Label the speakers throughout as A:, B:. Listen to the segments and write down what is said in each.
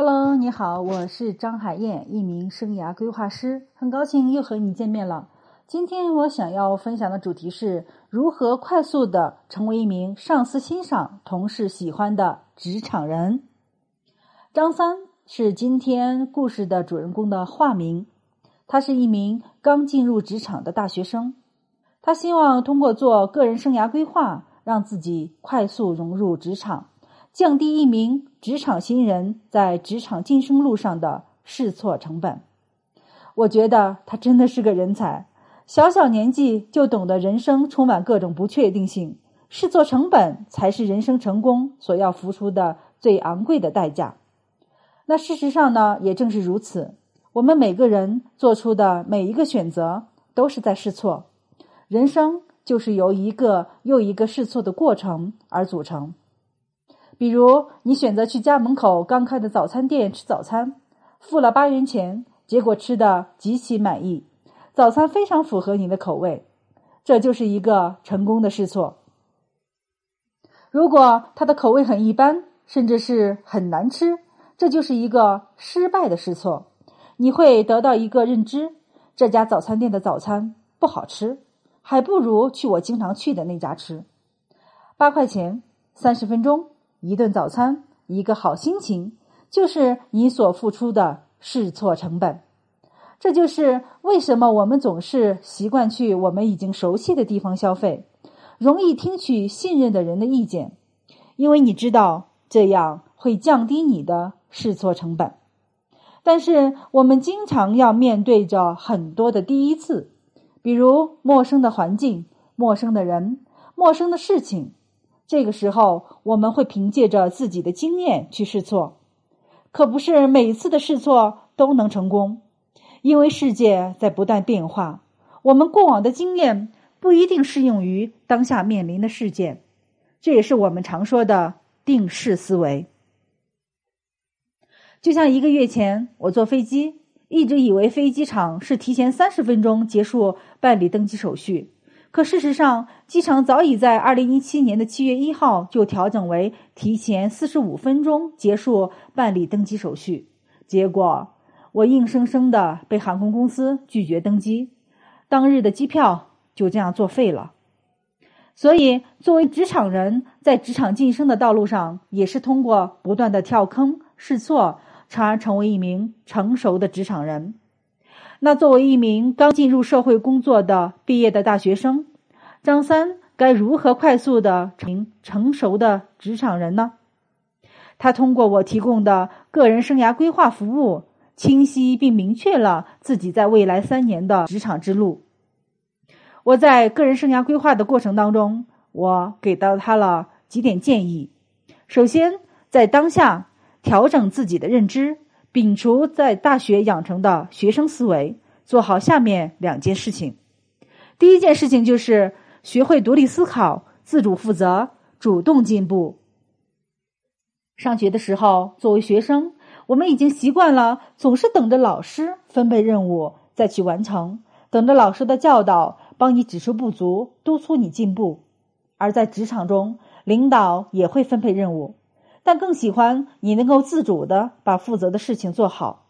A: Hello，你好，我是张海燕，一名生涯规划师，很高兴又和你见面了。今天我想要分享的主题是如何快速的成为一名上司欣赏、同事喜欢的职场人。张三是今天故事的主人公的化名，他是一名刚进入职场的大学生，他希望通过做个人生涯规划，让自己快速融入职场。降低一名职场新人在职场晋升路上的试错成本，我觉得他真的是个人才。小小年纪就懂得人生充满各种不确定性，试错成本才是人生成功所要付出的最昂贵的代价。那事实上呢，也正是如此。我们每个人做出的每一个选择都是在试错，人生就是由一个又一个试错的过程而组成。比如，你选择去家门口刚开的早餐店吃早餐，付了八元钱，结果吃的极其满意，早餐非常符合你的口味，这就是一个成功的试错。如果它的口味很一般，甚至是很难吃，这就是一个失败的试错。你会得到一个认知：这家早餐店的早餐不好吃，还不如去我经常去的那家吃。八块钱，三十分钟。一顿早餐，一个好心情，就是你所付出的试错成本。这就是为什么我们总是习惯去我们已经熟悉的地方消费，容易听取信任的人的意见，因为你知道这样会降低你的试错成本。但是我们经常要面对着很多的第一次，比如陌生的环境、陌生的人、陌生的事情。这个时候，我们会凭借着自己的经验去试错，可不是每次的试错都能成功，因为世界在不断变化，我们过往的经验不一定适用于当下面临的事件，这也是我们常说的定式思维。就像一个月前，我坐飞机，一直以为飞机场是提前三十分钟结束办理登机手续。可事实上，机场早已在二零一七年的七月一号就调整为提前四十五分钟结束办理登机手续。结果，我硬生生的被航空公司拒绝登机，当日的机票就这样作废了。所以，作为职场人，在职场晋升的道路上，也是通过不断的跳坑试错，从而成为一名成熟的职场人。那作为一名刚进入社会工作的毕业的大学生，张三该如何快速的成成熟的职场人呢？他通过我提供的个人生涯规划服务，清晰并明确了自己在未来三年的职场之路。我在个人生涯规划的过程当中，我给到他了几点建议。首先，在当下调整自己的认知。摒除在大学养成的学生思维，做好下面两件事情。第一件事情就是学会独立思考、自主负责、主动进步。上学的时候，作为学生，我们已经习惯了总是等着老师分配任务再去完成，等着老师的教导帮你指出不足、督促你进步。而在职场中，领导也会分配任务。但更喜欢你能够自主的把负责的事情做好。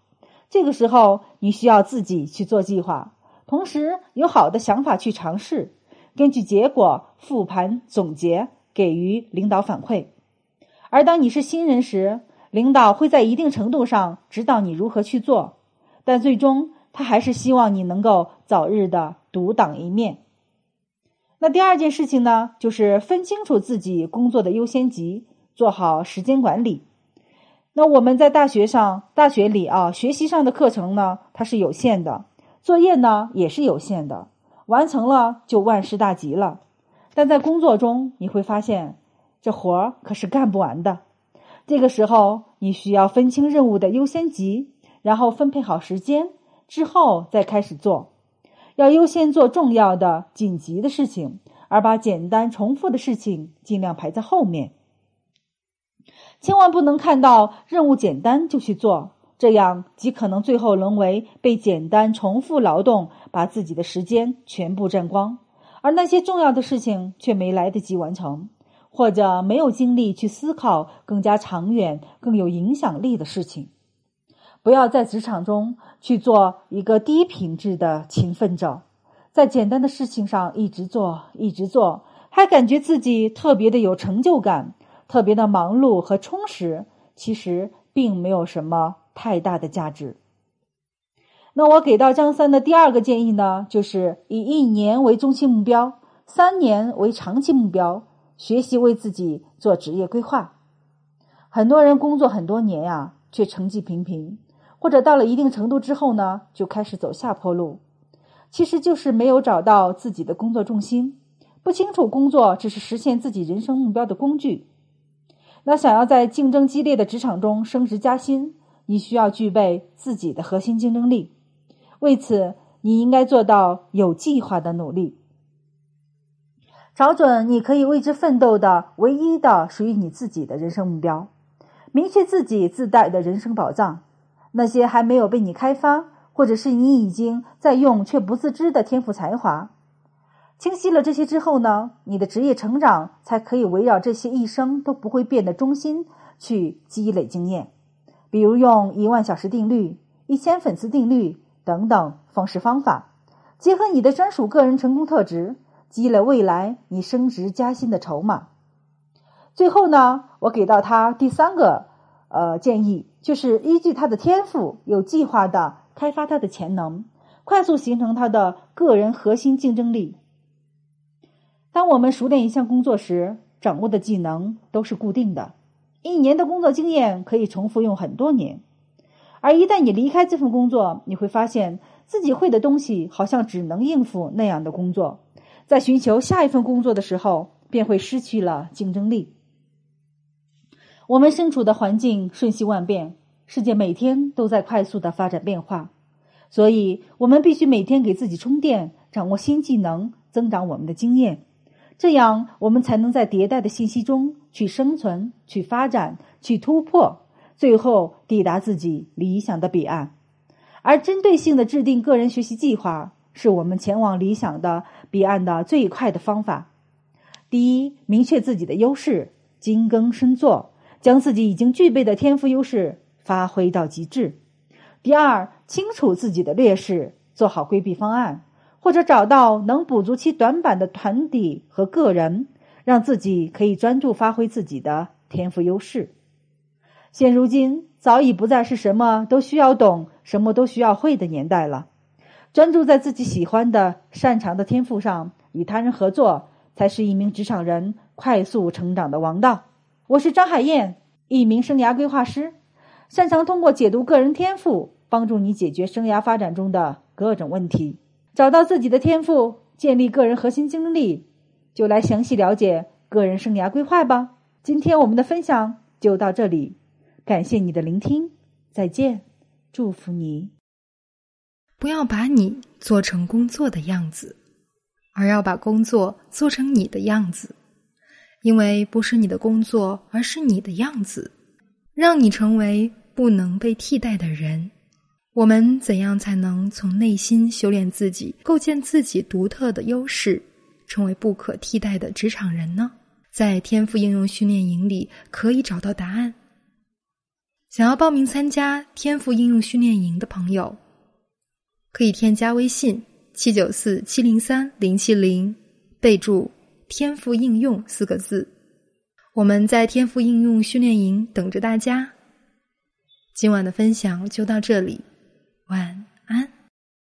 A: 这个时候，你需要自己去做计划，同时有好的想法去尝试，根据结果复盘总结，给予领导反馈。而当你是新人时，领导会在一定程度上指导你如何去做，但最终他还是希望你能够早日的独当一面。那第二件事情呢，就是分清楚自己工作的优先级。做好时间管理。那我们在大学上、大学里啊，学习上的课程呢，它是有限的；作业呢，也是有限的。完成了就万事大吉了。但在工作中，你会发现这活儿可是干不完的。这个时候，你需要分清任务的优先级，然后分配好时间，之后再开始做。要优先做重要的、紧急的事情，而把简单重复的事情尽量排在后面。千万不能看到任务简单就去做，这样极可能最后沦为被简单重复劳动把自己的时间全部占光，而那些重要的事情却没来得及完成，或者没有精力去思考更加长远、更有影响力的事情。不要在职场中去做一个低品质的勤奋者，在简单的事情上一直做，一直做，还感觉自己特别的有成就感，特别的忙碌和充实，其实并没有什么太大的价值。那我给到张三的第二个建议呢，就是以一年为中期目标，三年为长期目标，学习为自己做职业规划。很多人工作很多年呀，却成绩平平，或者到了一定程度之后呢，就开始走下坡路。其实就是没有找到自己的工作重心，不清楚工作只是实现自己人生目标的工具。那想要在竞争激烈的职场中升职加薪，你需要具备自己的核心竞争力。为此，你应该做到有计划的努力，找准你可以为之奋斗的唯一的属于你自己的人生目标，明确自己自带的人生宝藏，那些还没有被你开发，或者是你已经在用却不自知的天赋才华。清晰了这些之后呢，你的职业成长才可以围绕这些一生都不会变的中心去积累经验，比如用一万小时定律、一千粉丝定律。等等方式方法，结合你的专属个人成功特质，积累未来你升职加薪的筹码。最后呢，我给到他第三个呃建议，就是依据他的天赋，有计划的开发他的潜能，快速形成他的个人核心竞争力。当我们熟练一项工作时，掌握的技能都是固定的，一年的工作经验可以重复用很多年。而一旦你离开这份工作，你会发现自己会的东西好像只能应付那样的工作，在寻求下一份工作的时候，便会失去了竞争力。我们身处的环境瞬息万变，世界每天都在快速的发展变化，所以我们必须每天给自己充电，掌握新技能，增长我们的经验，这样我们才能在迭代的信息中去生存、去发展、去突破。最后抵达自己理想的彼岸，而针对性的制定个人学习计划，是我们前往理想的彼岸的最快的方法。第一，明确自己的优势，精耕深作，将自己已经具备的天赋优势发挥到极致。第二，清楚自己的劣势，做好规避方案，或者找到能补足其短板的团体和个人，让自己可以专注发挥自己的天赋优势。现如今早已不再是什么都需要懂、什么都需要会的年代了。专注在自己喜欢的、擅长的天赋上，与他人合作，才是一名职场人快速成长的王道。我是张海燕，一名生涯规划师，擅长通过解读个人天赋，帮助你解决生涯发展中的各种问题。找到自己的天赋，建立个人核心竞争力，就来详细了解个人生涯规划吧。今天我们的分享就到这里。感谢你的聆听，再见，祝福你。
B: 不要把你做成工作的样子，而要把工作做成你的样子。因为不是你的工作，而是你的样子，让你成为不能被替代的人。我们怎样才能从内心修炼自己，构建自己独特的优势，成为不可替代的职场人呢？在天赋应用训练营里可以找到答案。想要报名参加天赋应用训练营的朋友，可以添加微信七九四七零三零七零，备注“天赋应用”四个字。我们在天赋应用训练营等着大家。今晚的分享就到这里。晚安。